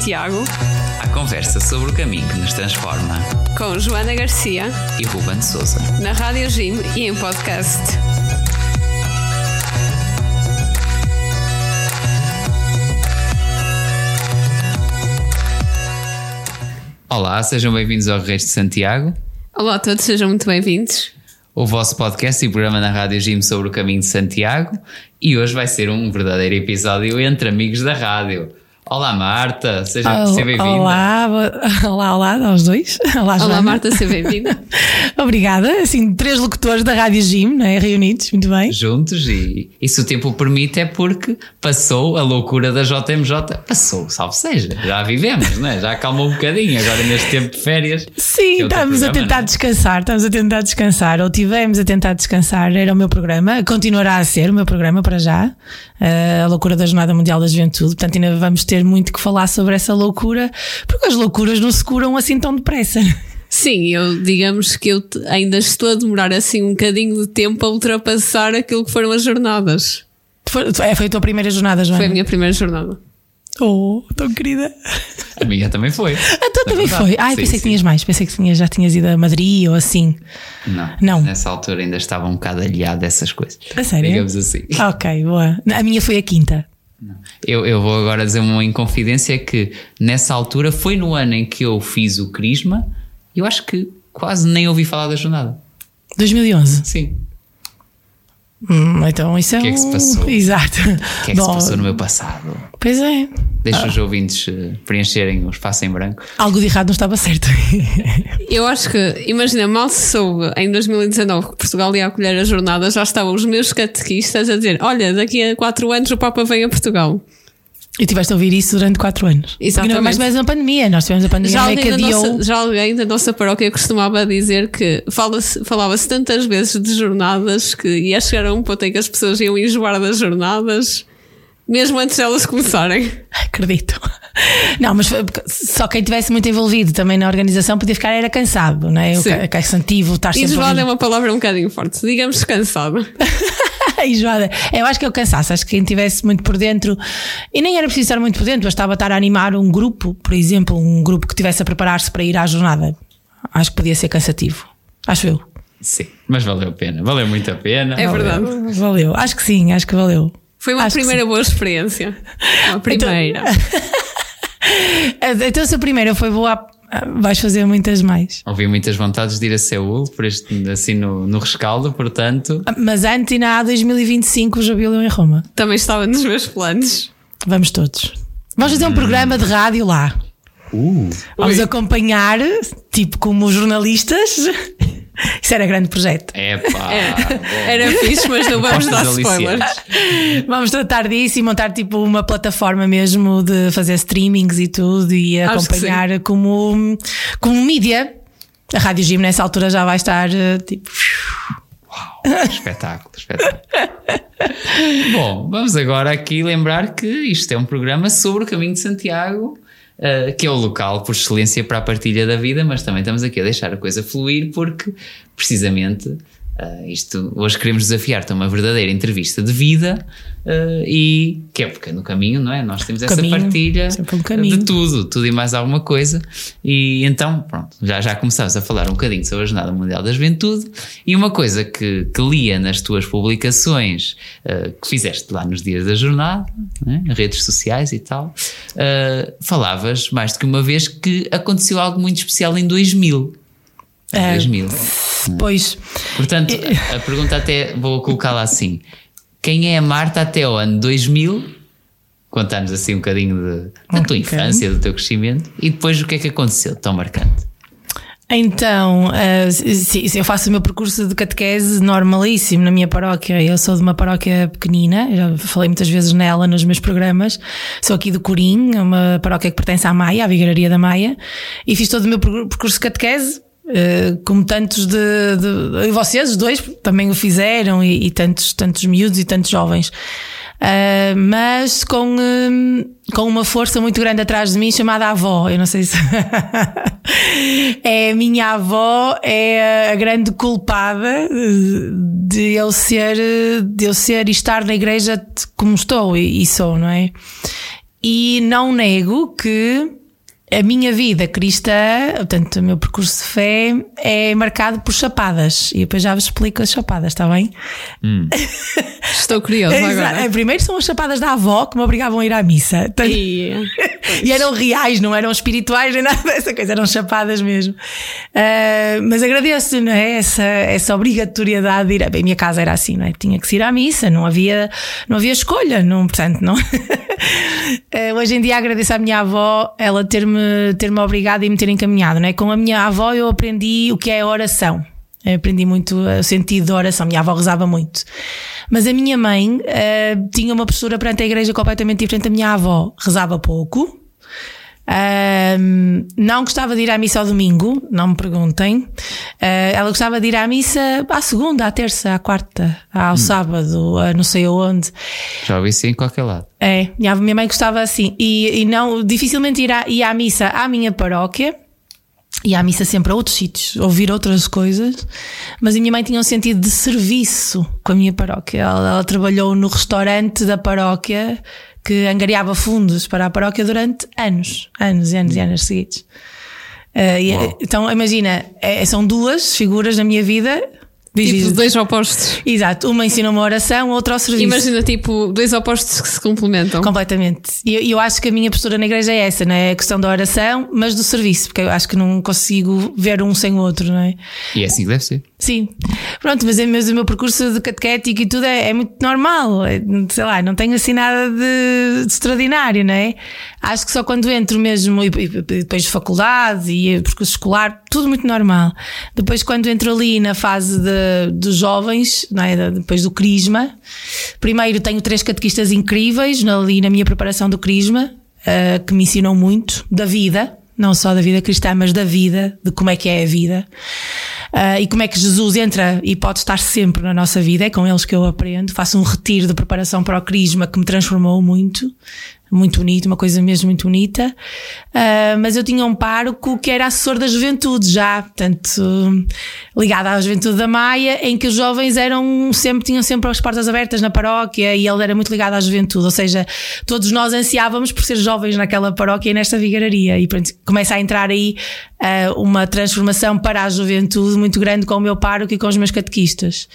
Santiago, A conversa sobre o caminho que nos transforma. com Joana Garcia, E Ruben Souza. na Rádio Jim e em podcast. Olá, sejam bem-vindos ao Reis de Santiago, Olá a todos, sejam muito bem-vindos. o vosso podcast e programa na Rádio Jim sobre o caminho de Santiago. E hoje vai ser um verdadeiro episódio entre amigos da rádio. Olá, Marta, seja, seja bem-vinda. Olá, olá, olá aos dois. Olá, Joana. Olá Marta, seja bem-vinda. Obrigada. Assim, três locutores da Rádio Jim, não é? Reunidos, muito bem. Juntos, e, e se o tempo o permite, é porque passou a loucura da JMJ. Passou, salve seja, já vivemos, né? já acalmou um bocadinho agora neste tempo de férias. Sim, Que outro estamos a programa, tentar não é? descansar, estamos a tentar descansar, ou tivemos a tentar descansar, era o meu programa, continuará a ser o meu programa para já, eh, a loucura da Jornada Mundial da Juventude, portanto ainda vamos ter muito que falar sobre essa loucura, porque as loucuras não se curam assim tão depressa. Sim, eu digamos que eu ainda estou a demorar assim um bocadinho de tempo a ultrapassar aquilo que foram as jornadas. Foi, é, foi a tua primeira jornada, Joana? Foi a minha primeira jornada. Oh, tão querida. A minha também foi. A tua Na também verdade. foi. Ai, Sim, pensei que sim. tinhas mais. Pensei que tinhas, já tinhas ido a Madrid ou assim. Não, Não. Nessa altura ainda estava um bocado aliado dessas coisas. A sério? Digamos assim. Ok, boa. A minha foi a quinta. Eu, eu vou agora dizer uma inconfidência que nessa altura foi no ano em que eu fiz o Crisma e eu acho que quase nem ouvi falar da jornada. 2011. Sim. Hum, então isso é O que é que se um- passou? Exato. O que é que Bom, se passou no meu passado? Pois é. Deixa os ouvintes eh, preencherem o espaço em branco. Algo de errado não estava certo. Eu acho que, imagina, mal se soube em 2019 que Portugal ia acolher a jornada, já estavam os meus catequistas a dizer: Olha, daqui a quatro anos o Papa vem a Portugal. E tiveste a ouvir isso durante quatro anos. Exatamente. E não é mais ou menos uma pandemia. Nós tivemos a pandemia Já alguém, da nossa, já alguém da nossa paróquia costumava dizer que falava-se tantas vezes de jornadas que ia chegar a um ponto em que as pessoas iam enjoar das jornadas, mesmo antes delas começarem. Acredito. Não, mas só quem estivesse muito envolvido também na organização podia ficar era cansado, não é? O Sim. ca- cansativo, estar sempre. Enjoada é uma palavra um bocadinho forte, digamos cansado. Enjoada. Eu acho que é o cansaço. Acho que quem estivesse muito por dentro, e nem era preciso estar muito por dentro, bastava estar a animar um grupo, por exemplo, um grupo que estivesse a preparar-se para ir à jornada. Acho que podia ser cansativo. Acho eu. Sim, mas valeu a pena. Valeu muito a pena. É verdade. Valeu. Acho que sim, acho que valeu. Foi uma Acho primeira boa experiência. Uma primeira. Então, se a primeira foi boa, vais fazer muitas mais. Ouvi muitas vontades de ir a Seul, por este, assim no, no rescaldo, portanto. Mas antes ainda há 2025 o Jubileu em Roma. Também estava nos meus planos. Vamos todos. Vamos fazer um programa de rádio lá. Uh, Vamos Ui. acompanhar, tipo como jornalistas. Isso era grande projeto. é pá. Era fixe, mas não vamos dar spoilers. Vamos tratar disso e montar tipo uma plataforma mesmo de fazer streamings e tudo e acompanhar como, como mídia. A Rádio Gym nessa altura já vai estar eh, tipo. Espetáculo, espetáculo. Bom, vamos agora aqui lembrar que isto é um programa sobre o caminho de Santiago, eh, que é o local por excelência para a partilha da vida, mas também estamos aqui a deixar a coisa fluir porque, precisamente, eh, isto hoje queremos desafiar-te a uma verdadeira entrevista de vida eh, e que é porque no caminho, não é? Nós temos essa Caminho, partilha um de tudo, tudo e mais alguma coisa. E então, pronto, já, já começamos a falar um bocadinho sobre a Jornada Mundial da Juventude. E uma coisa que, que lia nas tuas publicações eh, que fizeste lá nos dias da jornada, né, redes sociais e tal, falavas mais do que uma vez que aconteceu algo muito especial em 2000. É. 2000. Pois. Portanto, a pergunta até vou colocá-la assim: quem é a Marta até ao ano 2000? Contar-nos assim um bocadinho de, da tua infância, do teu crescimento e depois o que é que aconteceu tão marcante. Então, eh, sim, sim, eu faço o meu percurso de catequese normalíssimo na minha paróquia. Eu sou de uma paróquia pequenina, já falei muitas vezes nela nos meus programas. Sou aqui do Corim, uma paróquia que pertence à Maia, à Vigararia da Maia, e fiz todo o meu per- percurso de catequese. Eh, como tantos de, de- vocês os dois também o fizeram e, e tantos tantos miúdos e tantos jovens Uh, mas com, hum, com uma força muito grande atrás de mim chamada avó. Eu não sei se. é a minha avó, é a grande culpada de eu ser, de eu ser e estar na igreja como estou e, e sou, não é? e não nego que a minha vida cristã, portanto, o meu percurso de fé é marcado por chapadas. E depois já vos explico as chapadas, está bem? Estou curioso agora. É, primeiro são as chapadas da avó que me obrigavam a ir à missa. E, e eram reais, não eram espirituais nem nada dessa coisa, eram chapadas mesmo. Ah, mas agradeço, não é? Essa, essa obrigatoriedade de ir. A bem, a minha casa era assim, não é? Tinha que se ir à missa, não havia, não havia escolha, não, portanto, não. Ah, hoje em dia agradeço à minha avó ela ter-me ter -me obrigado e me ter encaminhado, não é? Com a minha avó eu aprendi o que é oração. Eu aprendi muito o sentido da oração. Minha avó rezava muito. Mas a minha mãe uh, tinha uma postura perante a igreja completamente diferente da minha avó. Rezava pouco. Uh, não gostava de ir à missa ao domingo, não me perguntem. Uh, ela gostava de ir à missa à segunda, à terça, à quarta, ao hum. sábado, a não sei aonde. Já ouvi isso em qualquer lado. É, minha mãe gostava assim. E, e não, dificilmente ir à, ir à missa à minha paróquia e à missa sempre a outros sítios, ouvir outras coisas, mas a minha mãe tinha um sentido de serviço com a minha paróquia. Ela, ela trabalhou no restaurante da paróquia que angariava fundos para a paróquia durante anos, anos e anos e anos seguidos. Uh, e, então imagina, é, são duas figuras na minha vida Tipo, dois opostos. Exato, uma ensina uma oração, outra ao serviço. Imagina, tipo, dois opostos que se complementam. Completamente. E eu, eu, acho que a minha postura na igreja é essa, não é? A questão da oração, mas do serviço, porque eu acho que não consigo ver um sem o outro, não é? E é assim que deve ser. Sim. Pronto, mas, é, mas o meu percurso de catequético e tudo é, é muito normal. É, sei lá, não tenho assim nada de, de, extraordinário, não é? Acho que só quando entro mesmo, e, e depois de faculdade e percurso escolar, tudo muito normal. Depois, quando entro ali na fase dos jovens, não é? depois do Crisma. Primeiro tenho três catequistas incríveis ali na minha preparação do Crisma, uh, que me ensinam muito da vida, não só da vida cristã, mas da vida, de como é que é a vida. Uh, e como é que Jesus entra e pode estar sempre na nossa vida, é com eles que eu aprendo. Faço um retiro de preparação para o Crisma que me transformou muito muito bonito, uma coisa mesmo muito bonita. Uh, mas eu tinha um pároco que era assessor da juventude já, portanto, ligado à juventude da Maia, em que os jovens eram sempre, tinham sempre as portas abertas na paróquia e ele era muito ligado à juventude, ou seja, todos nós ansiávamos por ser jovens naquela paróquia e nesta vigararia. E pronto, começa a entrar aí uh, uma transformação para a juventude muito grande com o meu pároco e com os meus catequistas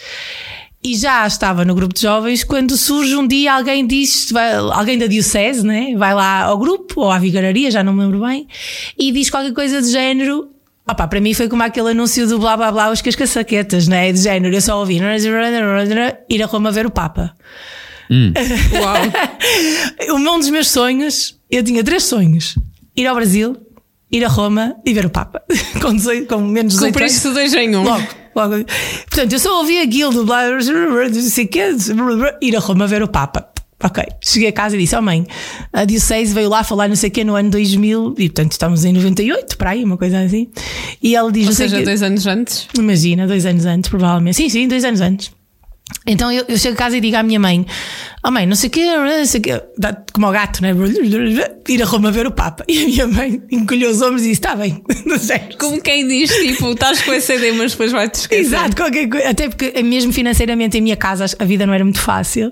e já estava no grupo de jovens quando surge um dia alguém diz, alguém da Diocese, né? vai lá ao grupo ou à vigararia, já não me lembro bem, e diz qualquer coisa de género. Opa, para mim foi como aquele anúncio do blá blá blá, os cascaçaquetas, né? De género, eu só ouvi ir a Roma ver o Papa. Hum. Uau! um dos meus sonhos, eu tinha três sonhos: ir ao Brasil, ir a Roma e ver o Papa. com, 18, com menos de 18 Cumpriste dois em um. Logo. Logo. Portanto, eu só ouvi aquilo do blá, não sei que, ir a Roma ver o Papa. Ok, cheguei a casa e disse: Oh mãe, a Diocese veio lá falar não sei o que no ano 2000, e portanto estamos em 98, para aí, uma coisa assim. E ele diz: Ou seja, dois anos antes? Imagina, dois anos antes, provavelmente. Sim, sim, dois anos antes. Então eu, eu, chego a casa e digo à minha mãe: Oh mãe, não sei o quê, não sei o quê, como o gato, né? Ir a Roma ver o Papa. E a minha mãe encolheu os ombros e disse: Está bem, Como quem diz, tipo, estás com essa ideia, mas depois vai-te esquecer. Exato, qualquer coisa. Até porque, mesmo financeiramente, em minha casa, a vida não era muito fácil.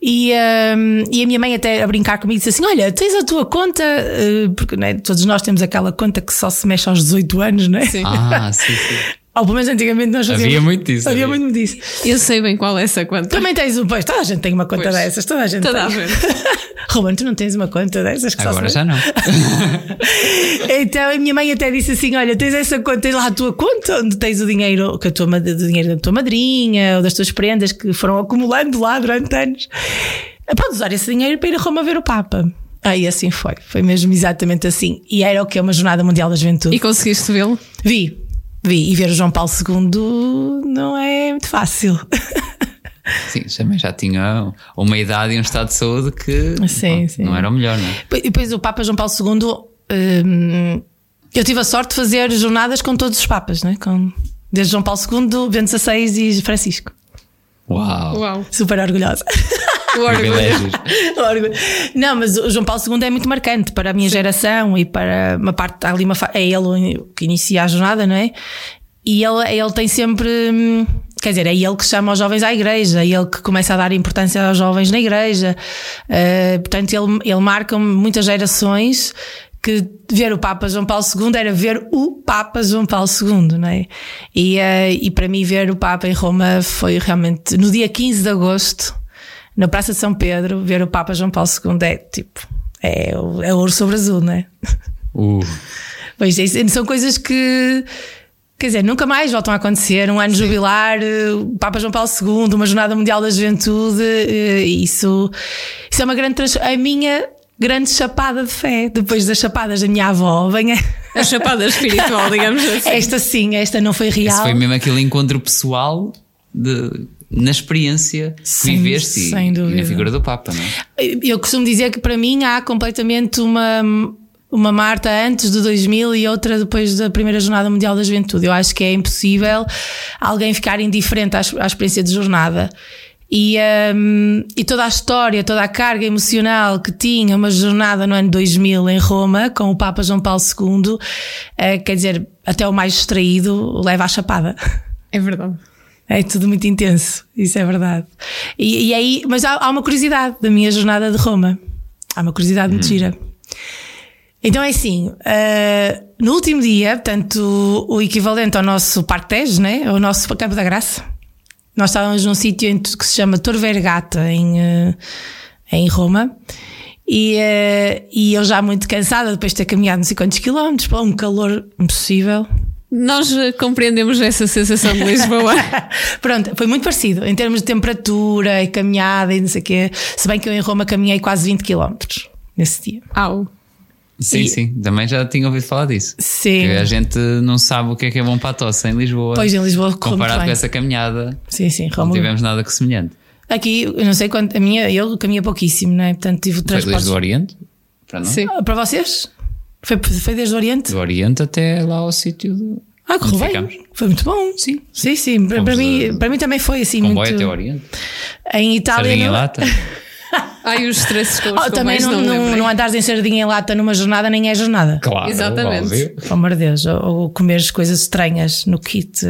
E, um, e a minha mãe, até a brincar comigo, disse assim: Olha, tens a tua conta, uh, porque né, todos nós temos aquela conta que só se mexe aos 18 anos, não é? Sim. Ah, sim, sim. Ou pelo menos antigamente nós fazíamos. Havia muito disso. Havia, havia muito disso. Eu sei bem qual é essa conta. Também tens um. Pois, toda a gente tem uma conta pois. dessas. Toda a gente toda tem. Ruben, tu não tens uma conta dessas? Que Agora já não. então a minha mãe até disse assim: Olha, tens essa conta, tens lá a tua conta onde tens o dinheiro, que a tua, do dinheiro da tua madrinha ou das tuas prendas que foram acumulando lá durante anos. Podes usar esse dinheiro para ir a Roma ver o Papa. Aí assim foi, foi mesmo exatamente assim. E era o que é uma Jornada Mundial da Juventude. E conseguiste vê-lo? Vi, Vi, e ver o João Paulo II não é muito fácil. Sim, também já tinha uma idade e um estado de saúde que sim, não, sim. não era o melhor, não é? E depois o Papa João Paulo II, hum, eu tive a sorte de fazer jornadas com todos os Papas, né? com, desde João Paulo II, Bento XVI e Francisco. Uau! Uau. Super orgulhosa. O orgulho. Não, mas o João Paulo II é muito marcante para a minha Sim. geração e para uma parte, ali uma, é ele que inicia a jornada, não é? E ele, ele tem sempre. Hum, quer dizer, é ele que chama os jovens à igreja, é ele que começa a dar importância aos jovens na igreja. Uh, portanto, ele, ele marca muitas gerações que ver o Papa João Paulo II era ver o Papa João Paulo II, não é? E, uh, e para mim, ver o Papa em Roma foi realmente no dia 15 de agosto, na Praça de São Pedro, ver o Papa João Paulo II é tipo, é, é ouro sobre azul, não é? Uh. Pois é, são coisas que. Quer dizer, nunca mais voltam a acontecer. Um ano Sim. jubilar, o Papa João Paulo II, uma Jornada Mundial da Juventude, eh, isso, isso é uma grande. A minha grande chapada de fé. Depois das chapadas da minha avó, vem a... a chapada espiritual, digamos assim. Esta sim, esta não foi real. Esse foi mesmo aquele encontro pessoal de, na experiência que sem, viveste sem e, e na figura do Papa, não é? Eu costumo dizer que para mim há completamente uma. Uma Marta antes de 2000 e outra depois da primeira Jornada Mundial da Juventude. Eu acho que é impossível alguém ficar indiferente à, à experiência de jornada. E, um, e toda a história, toda a carga emocional que tinha uma jornada no ano 2000 em Roma com o Papa João Paulo II, uh, quer dizer, até o mais distraído leva à chapada. É verdade. É tudo muito intenso, isso é verdade. E, e aí, mas há, há, uma curiosidade da minha jornada de Roma. Há uma curiosidade muito hum. gira. Então é assim, uh, no último dia, portanto, o, equivalente ao nosso Parque Tejo, né? o nosso Campo da Graça, nós estávamos num sítio que se chama Tor Vergata, em, uh, em Roma. E, uh, e eu já muito cansada, depois de ter caminhado não sei quantos quilómetros, para um calor impossível. Nós compreendemos essa sensação de Lisboa. Pronto, foi muito parecido em termos de temperatura e caminhada e não sei o quê. Se bem que eu em Roma caminhei quase 20 quilómetros nesse dia. Au. Sim, e... sim, também já tinha ouvido falar disso. Sim. Que a gente não sabe o que é que é bom para a tosse em Lisboa. Pois, em Lisboa, comparado com essa caminhada. Sim, sim, Roma. Não tivemos nada que semelhante. Aqui, eu não sei quanto, a minha, eu caminhei pouquíssimo, não é? Portanto, tive o transporte. Foi desde o Oriente? Para, não? Sim. para vocês? Foi, foi desde o Oriente? Do Oriente até lá ao sítio do. Ah, correu bem. Foi muito bom. Sim. Sim, sim. Para, para mim, para mim também foi assim. Comboio muito... até o Oriente. Em Itália. Sardinha não... lata. Ai, os stresses com oh, Também não, não, não andares em sardinha em lata numa jornada, nem é jornada. Claro, Exatamente. Pelo amor de Deus. Ou, ou comeres coisas estranhas no kit.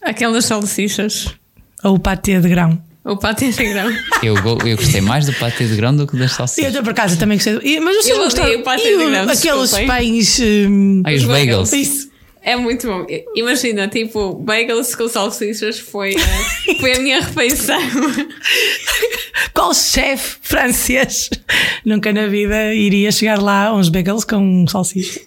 Aquelas salsichas. Ou o patê de grão. O patê de grão. Eu, eu gostei mais do patê de grão do que das salsichas. Eu, por acaso, também gostei. Mas vocês eu gostaram? o patê de grão. Aqueles pães. Hum... Ah, os bagels. Isso. É muito bom. Imagina, tipo, bagels com salsichas foi, uh, foi a minha refeição. Qual chefe francês nunca na vida iria chegar lá uns bagels com salsicha?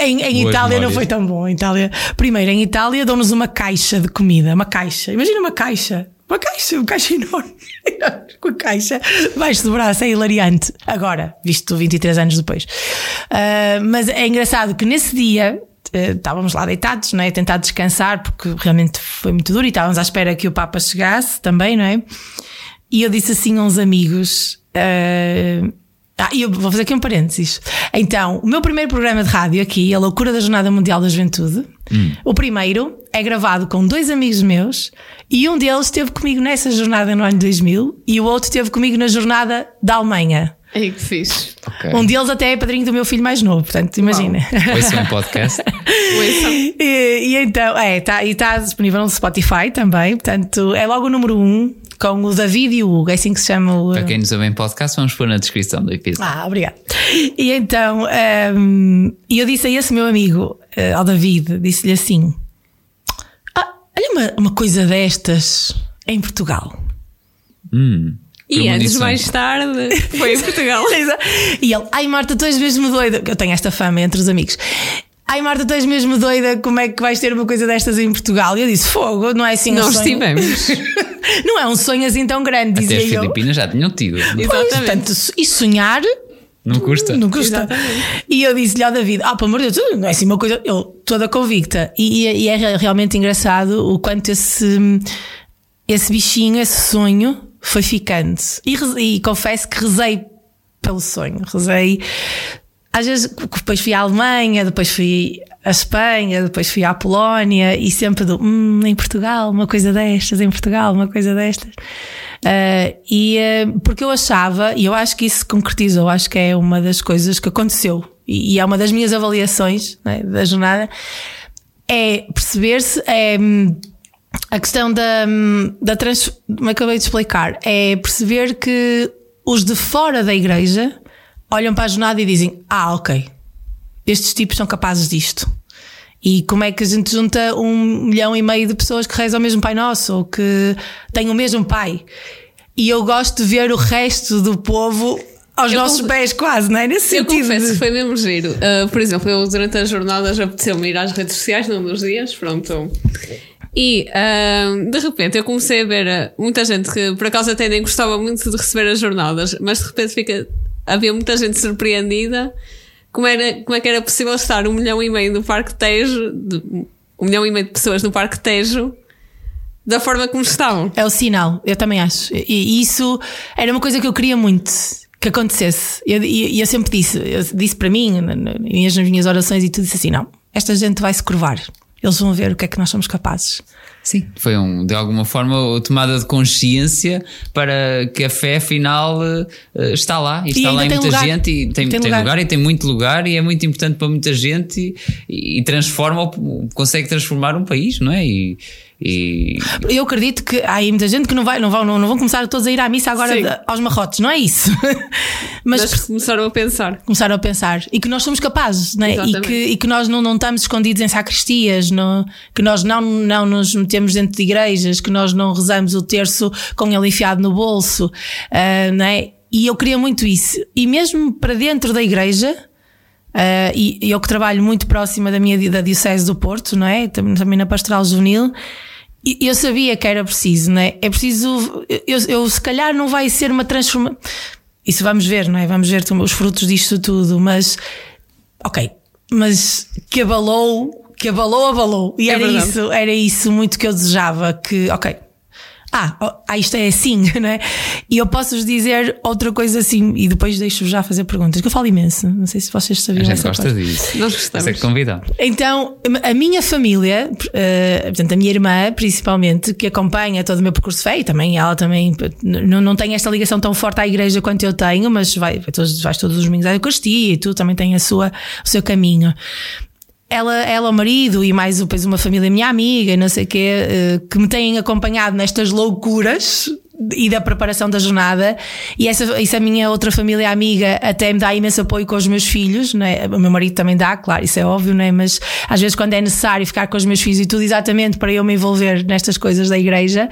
Em, em Itália não foi tão bom. Em Itália, primeiro, em Itália dão-nos uma caixa de comida, uma caixa. Imagina uma caixa uma caixa, uma caixa enorme. Com a caixa debaixo do braço, é hilariante. Agora, visto 23 anos depois. Uh, mas é engraçado que nesse dia uh, estávamos lá deitados, não é? A tentar descansar, porque realmente foi muito duro e estávamos à espera que o Papa chegasse também, não é? E eu disse assim a uns amigos. Uh, ah, e eu vou fazer aqui um parênteses. Então, o meu primeiro programa de rádio aqui, A Loucura da Jornada Mundial da Juventude, hum. o primeiro é gravado com dois amigos meus e um deles esteve comigo nessa jornada no ano 2000 e o outro esteve comigo na jornada da Alemanha. Ai, que fixe. Okay. Um deles até é padrinho do meu filho mais novo, portanto, imagina. Esse é um podcast. e, e, então, é, tá, e está disponível no Spotify também, portanto, é logo o número um com o David e o Hugo, é assim que se chama o. Para quem nos ouve em podcast, vamos pôr na descrição do episódio. Ah, obrigado. E então, um, eu disse a esse meu amigo, uh, ao David, disse-lhe assim: ah, Olha uma, uma coisa destas em Portugal. Hum. E anos mais tarde foi em Portugal. e ele, ai Marta, tu és mesmo doida. Eu tenho esta fama entre os amigos. Ai Marta, tu és mesmo doida, como é que vais ter uma coisa destas em Portugal? E eu disse, fogo, não é assim Nós um sonho. tivemos. não é um sonho assim tão grande, Até dizia as Filipinas já tinham tido. Pois, portanto, e sonhar... Não custa. Não custa. Exatamente. E eu disse-lhe ao David: Ah, pelo amor de Deus, não é assim uma coisa. Eu, toda convicta. E, e, é realmente engraçado o quanto esse, esse bichinho, esse sonho, foi ficando. E, e confesso que rezei pelo sonho. Rezei às vezes depois fui à Alemanha, depois fui à Espanha, depois fui à Polónia e sempre do hum, em Portugal, uma coisa destas, em Portugal, uma coisa destas. Uh, e uh, porque eu achava, e eu acho que isso se concretizou, acho que é uma das coisas que aconteceu, e, e é uma das minhas avaliações né, da jornada, é perceber-se, é hum, a questão da, hum, da trans, como acabei de explicar, é perceber que os de fora da igreja olham para a jornada e dizem: Ah, ok, estes tipos são capazes disto. E como é que a gente junta um milhão e meio de pessoas que rezam o mesmo Pai Nosso ou que têm o mesmo Pai? E eu gosto de ver o resto do povo aos Eu nossos conf- pés, quase, não é? Nesse Eu sentido. confesso de- que foi mesmo giro. Uh, por exemplo, eu durante as jornadas apeteceu-me ir às redes sociais num dos dias, pronto. E uh, de repente eu comecei a ver uh, muita gente que por acaso até nem gostava muito de receber as jornadas, mas de repente fica, havia muita gente surpreendida como, era, como é que era possível estar um milhão e meio no Parque Tejo, de, um milhão e meio de pessoas no Parque Tejo, da forma como estavam. É o sinal, eu também acho. E isso era uma coisa que eu queria muito que acontecesse. E eu, e eu sempre disse, eu disse para mim, na- na- nas minhas orações e tudo, disse assim: não, esta gente vai se curvar. Eles vão ver o que é que nós somos capazes. Sim, foi um, de alguma forma a tomada de consciência para que a fé afinal eh, está lá e está ainda lá em muita lugar. gente e tem, Tem tem lugar. lugar. e tem muito lugar e é muito importante para muita gente e, e transforma, consegue transformar um país, não é? E, e Eu acredito que há aí muita gente que não, vai, não, vão, não, não vão começar todos a ir à missa agora de- aos marrotes, não é isso? Mas, Mas começaram a pensar. começaram a pensar e que nós somos capazes né? e, que, e que nós não, não estamos escondidos em sacristias, não, que nós não, não nos metemos dentro de igrejas, que nós não rezamos o terço com ele enfiado no bolso, ah, não é? E eu queria muito isso. E mesmo para dentro da igreja, ah, e e eu que trabalho muito próxima da minha da Diocese do Porto, não é? Também, também na Pastoral Juvenil. e Eu sabia que era preciso, não é? É preciso. Eu, eu se calhar não vai ser uma transformação. Isso vamos ver, não é? Vamos ver os frutos disto tudo, mas. Ok. Mas que abalou, que abalou, abalou. E É era verdade. isso, era isso muito que eu desejava. Que, ok. Ah, ah, isto é assim, não é? E eu posso-vos dizer outra coisa assim, e depois deixo-vos já fazer perguntas, que eu falo imenso. Não sei se vocês a sabiam. gente essa gosta parte. disso. Nós gostamos. Você é que convidar. Então, a minha família, eh, portanto, a minha irmã, principalmente, que acompanha todo o meu percurso de fé, e também ela também não, não tem esta ligação tão forte à igreja quanto eu tenho, mas vai, vai todos, vais todos os domingos à Eucaristia e tu também tem a sua, o seu caminho. Ela, ela, o marido e mais depois uma família minha amiga, e não sei o quê, eh, que me têm acompanhado nestas loucuras e da preparação da jornada. E essa, essa minha outra família amiga até me dá imenso apoio com os meus filhos, né? o meu marido também dá, claro, isso é óbvio, né? mas às vezes quando é necessário ficar com os meus filhos e tudo exatamente para eu me envolver nestas coisas da igreja.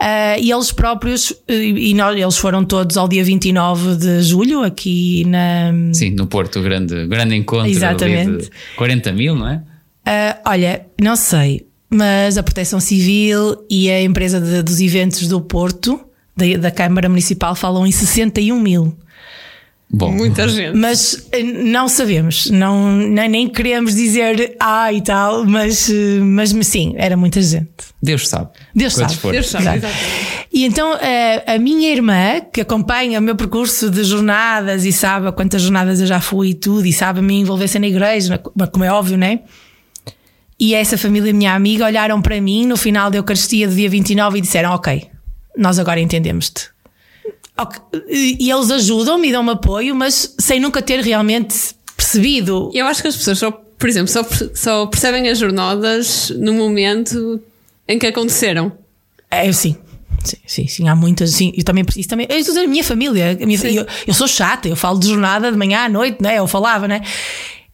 ah, e eles próprios, eh, e nós, eles foram todos ao dia 29 de julho, aqui na. Sim, no Porto, grande, grande encontro Exatamente. de 40 mil, não é? Ah, olha, não sei, mas a Proteção Civil e a empresa de- dos eventos do Porto, da, da Câmara Municipal, falam em 61 mil. Bom, Muita gente. Mas eh, não sabemos, não, nem, nem queremos dizer ah e tal, mas, eh, mas sim, era muita gente. Deus sabe. Deus Quantos sabe. Deus sabe, exatamente. E então eh, a minha irmã, que acompanha o meu percurso de jornadas e sabe a quantas jornadas eu já fui e tudo, e sabe a minha envolvência na igreja, como é óbvio, né? E essa família, minha amiga, olharam para mim no final da Eucaristia do dia 29 e disseram: Ok, nós agora entendemos-te. Ok, E eles ajudam-me e dão-me apoio, mas sem nunca ter realmente percebido. Eu acho que as pessoas só, por exemplo, só, só percebem as jornadas no momento em que aconteceram. É, sim. Sim, sim, sim, há muitas, sim. Eu também preciso também. Eu estou a minha família, a minha, eu, eu sou chata, eu falo de jornada de manhã à noite, né? Eu falava, né?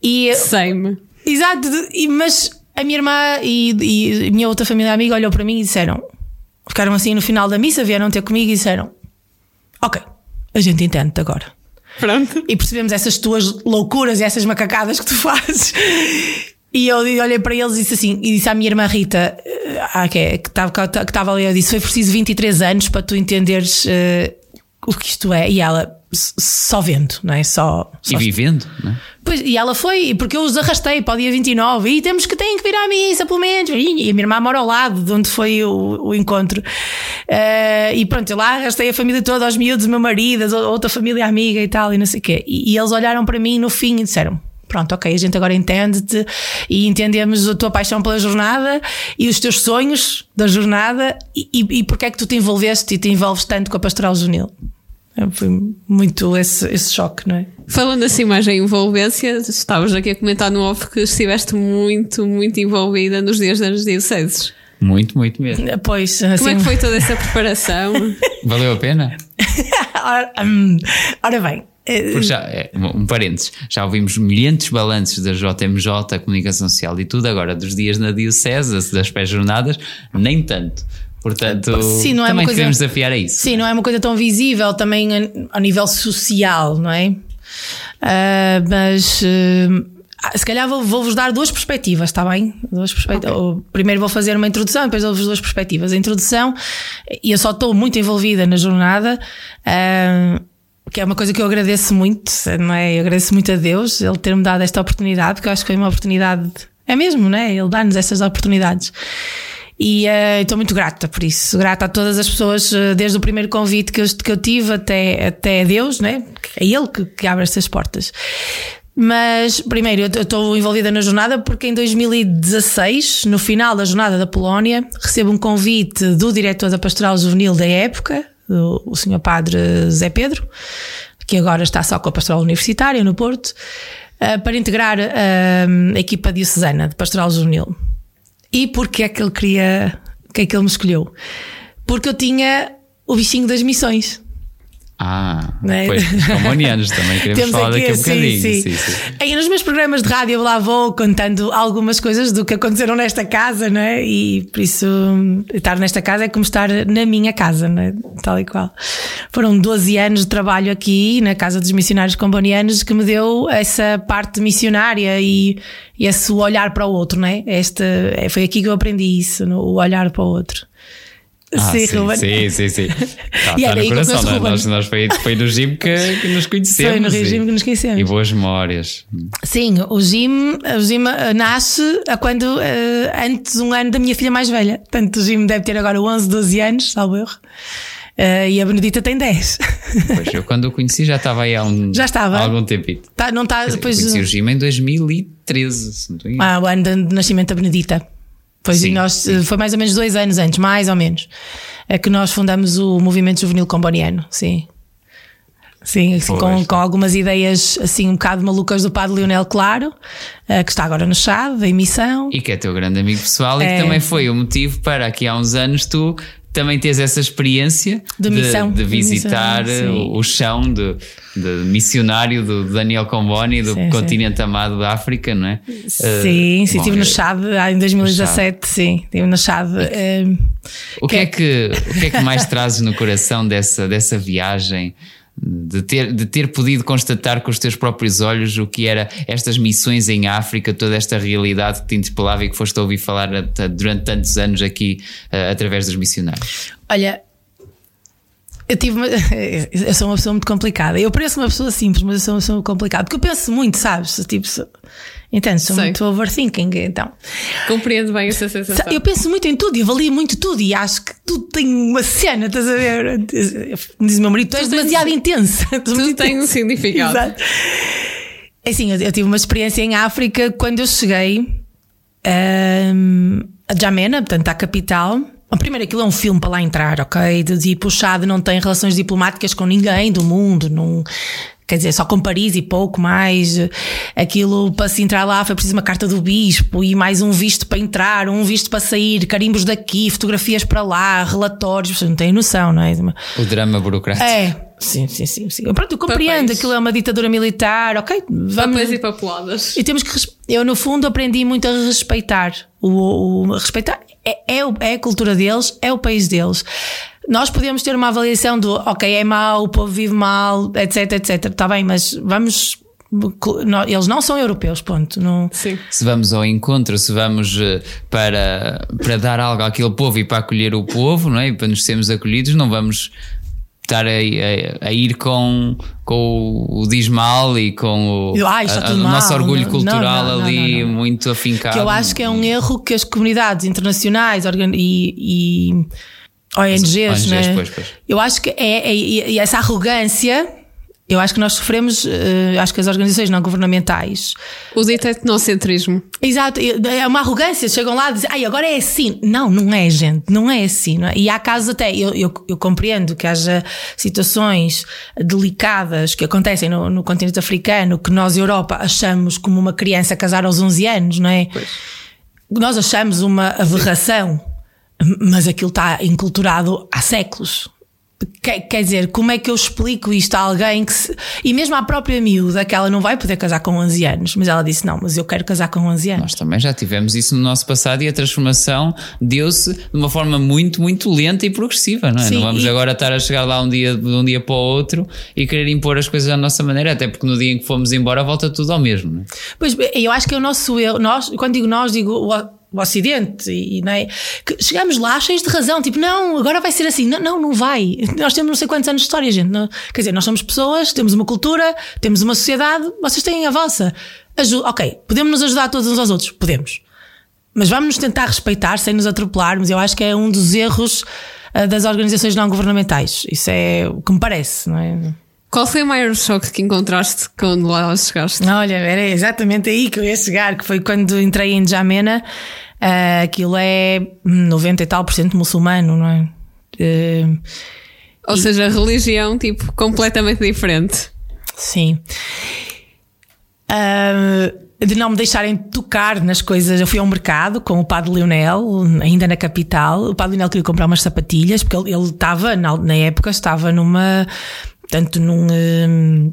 E, Sei-me. exato, e- mas a minha irmã e, e a minha outra família amiga olhou para mim e disseram: ficaram assim no final da missa, vieram ter comigo e disseram: Ok, a gente entende agora. Pronto. E percebemos essas tuas loucuras e essas macacadas que tu fazes. E eu olhei para eles e disse assim, e disse à minha irmã Rita, eh, ah, que é- que estava que estava ali, eu disse: Foi preciso 23 anos para tu entenderes eh, o que isto é. E ela, "S- só vendo, não é? Só. E só vivendo, não é? Pois, e ela foi, porque eu os arrastei para o dia 29 e temos que, têm que vir à missa, pelo menos. E a minha irmã mora ao lado de onde foi o, o encontro. Eh, e pronto, eu lá arrastei a família toda, aos miúdos, meu marido, outra família amiga e tal, e não sei o quê. E, e eles olharam para mim no fim e disseram: Pronto, ok, a gente agora entende-te e entendemos a tua paixão pela jornada e os teus sonhos da jornada e, e, e porque é que tu te envolveste e te envolves tanto com a pastoral juvenil. Foi muito esse, esse choque, não é? Falando assim mais em envolvência, estavas aqui a comentar no off que estiveste muito, muito envolvida nos dias das dioceses. Muito, muito mesmo. Pois, Como assim, é que foi toda essa preparação? Valeu a pena? ora, hum, ora bem, eh, Porque já, é, um parênteses, já ouvimos milhentos balanços da JMJ, Comunicação Social e tudo, agora dos dias na Diocese, das pré-jornadas, nem tanto. Portanto, Sim, não é também uma coisa- queremos desafiar a isso. Sim, não é uma coisa tão visível também a- ao nível social, não é? Ah, mas ah, se calhar vou- vou-vos dar duas perspectivas, está bem? Duas perspectivas. Ou Primeiro vou fazer uma introdução, depois dou-vos duas perspectivas. A introdução, e eu só estou muito envolvida na jornada. ah, que é uma coisa que eu agradeço muito, não é? Eu agradeço muito a Deus ele ter-me dado esta oportunidade, porque eu acho que foi uma oportunidade, é mesmo, não é? Ele dá-nos estas oportunidades. E eh, estou muito grata por isso. Grata a todas as pessoas, eh, desde o primeiro convite que eu, que eu tive até, até Deus, né? É Ele que, que abre estas portas. Mas, primeiro, eu estou envolvida na jornada porque em 2016, no final da jornada da Polónia, recebo um convite do diretor da Pastoral Juvenil da época, o, o Sr. Padre Zé Pedro, que agora está só com a Pastoral Universitária no Porto, eh, para integrar eh, a equipa diocesana de Pastoral Juvenil. E porquê é que ele queria. que é que ele me escolheu? Porque eu tinha o bichinho das missões. Ah, é? pois, os comunianos também queremos Temos falar aqui, daqui a um sim, bocadinho. sim. Sim, sim. Aí nos meus programas de rádio eu lá vou contando algumas coisas do que aconteceram nesta casa, não é? E por isso estar nesta casa é como estar na minha casa, não é? Tal e qual. Foram 12 anos de trabalho aqui na Casa dos Missionários Combonianos que me deu essa parte missionária e, e esse olhar para o outro, não é? Este, é, foi aqui que eu aprendi isso, no- o olhar para o outro. Ah, sim, Ruben. sim, sim, sim. Está, era no coração. o Nós, nós, nós foi, foi no gym que, que nos conhecemos. Foi no e- que nos conhecemos. E boas memórias. Sim, o Jim, o Jim eh, nasce a quando, eh, antes um ano da minha filha mais velha. Portanto, o Jim deve ter agora 11, 12 anos, salvo erro. Eh, e a Benedita tem 10. Pois, eu quando o conheci já estava aí há, um, Já estava? há algum tempito. Tá, não está Eu depois. conheci o Gima em 2013, se não estou Ah, o ano de nascimento da Benedita. Pois Sim, e nós, sim. eh, foi mais ou menos dois anos antes, mais ou menos, é que nós fundamos o Movimento Juvenil Comboniano, sim. Sim, assim, com, Pois. com algumas ideias assim um bocado malucas do padre Leonel Claro, eh, que está agora no Chave, em missão. E que é teu grande amigo pessoal e É. que também foi o motivo para aqui há uns anos tu também teres essa experiência De missão. de, De visitar missão, sim. o, chão de, de missionário do Daniel Comboni do Sim, sim. continente amado da África, não é? Sim, sim, bom, estive eu- no Chave ah, em 2017, sim, estive no Chave. eh, O que, é que, o que é que mais trazes no coração dessa, dessa viagem? De ter, de ter podido constatar com os teus próprios olhos o que era estas missões em África, toda esta realidade que te interpelava e que foste ouvir falar durante tantos anos aqui eh, através dos missionários. Olha, eu tive uma, eu sou uma pessoa muito complicada. Eu pareço uma pessoa simples, mas eu sou uma pessoa complicada. Porque eu penso muito, sabes? Tipo, sou, entende? Sou Sei. muito overthinking. Então, Compreendo bem essa sensação. eu penso muito em tudo e avalio muito tudo e acho que tudo tem uma cena, estás a ver? Diz o meu marido, tu és demasiado intensa. Tudo tem um significado. Exato. É assim, eu, eu tive uma experiência em África quando eu cheguei ahm, a Jamena, portanto, à capital. Primeiro, aquilo é um filme para lá entrar, ok? De tipo, o Chad não tem relações diplomáticas com ninguém do mundo, não. Quer dizer, só com Paris e pouco mais. Aquilo para se entrar lá foi preciso uma carta do bispo e mais um visto para entrar, um visto para sair, carimbos daqui, fotografias para lá, relatórios. Vocês não têm noção, não é? O drama burocrático. É, sim, sim, sim. sim. Pronto, eu compreendo, Papéis. aquilo é uma ditadura militar, ok? Vamos. Papéis e papeladas. E temos que. Eu, no fundo, aprendi muito a respeitar. O, o- a respeitar é, é, é a cultura deles, é o país deles. Nós podemos ter uma avaliação do, ok, é mau, o povo vive mal, etc, etc. Está bem, mas vamos. Eles não são europeus, ponto. Não, Sim. Se vamos ao encontro, se vamos eh, para, para dar algo àquele povo e para acolher o povo, não é? E para nos sermos acolhidos, não vamos estar a, a- a ir com, com o diz mal e com o, isto a- o nosso orgulho cultural não, não, ali não, não. muito afincado. que eu acho que é um erro que as comunidades internacionais e, e ONGs, ONGs, né? pois, pois. eu acho que é, é- e essa arrogância Eu acho que nós sofremos, uh, acho que as organizações não governamentais. O dito etnocentrismo. Exato, é uma arrogância. Chegam lá e dizem, ai, agora é assim. Não, não é, gente, não é assim. Não é? E há casos até, eu, eu, eu, compreendo que haja situações delicadas que acontecem no, no, continente africano que nós, Europa, achamos como uma criança casar aos 11 anos, não é? Pois. Nós achamos uma aberração, mas aquilo está enculturado há séculos. Quer, dizer, como é que eu explico isto a alguém que se... E mesmo à própria miúda, que ela não vai poder casar com 11 anos, mas ela disse: Não, mas eu quero casar com 11 anos. Nós também já tivemos isso no nosso passado e a transformação deu-se de uma forma muito, muito lenta e progressiva, não é? Sim, não vamos e... agora estar a chegar lá um dia, de um dia para o outro e querer impor as coisas à nossa maneira, até porque no dia em que fomos embora volta tudo ao mesmo. Não é? Pois eu acho que é o nosso eu, nós, quando digo nós, digo o Ocidente, e, não é? Que chegamos lá cheios de razão, tipo, não, agora vai ser assim. Não, não, não vai. Nós temos não sei quantos anos de história, gente. Não, quer dizer, nós somos pessoas, temos uma cultura, temos uma sociedade, vocês têm a vossa. Aju ok, podemos nos ajudar todos uns aos outros? Podemos. Mas vamos nos tentar respeitar sem nos atropelarmos. Eu acho que é um dos erros uh, das organizações não governamentais. Isso é o que me parece, não é? Qual foi o maior choque que encontraste quando lá chegaste? Olha, era exatamente aí que eu ia chegar, que foi quando entrei em Jamena. Uh, aquilo é 90 e tal por cento muçulmano, não é? Uh, Ou e... seja, religião tipo completamente diferente. Sim. Uh, de não me deixarem tocar nas coisas. Eu fui ao mercado com o Padre Leonel, ainda na capital. O Padre Leonel queria comprar umas sapatilhas, porque ele, estava, na, na época, estava numa. Tanto num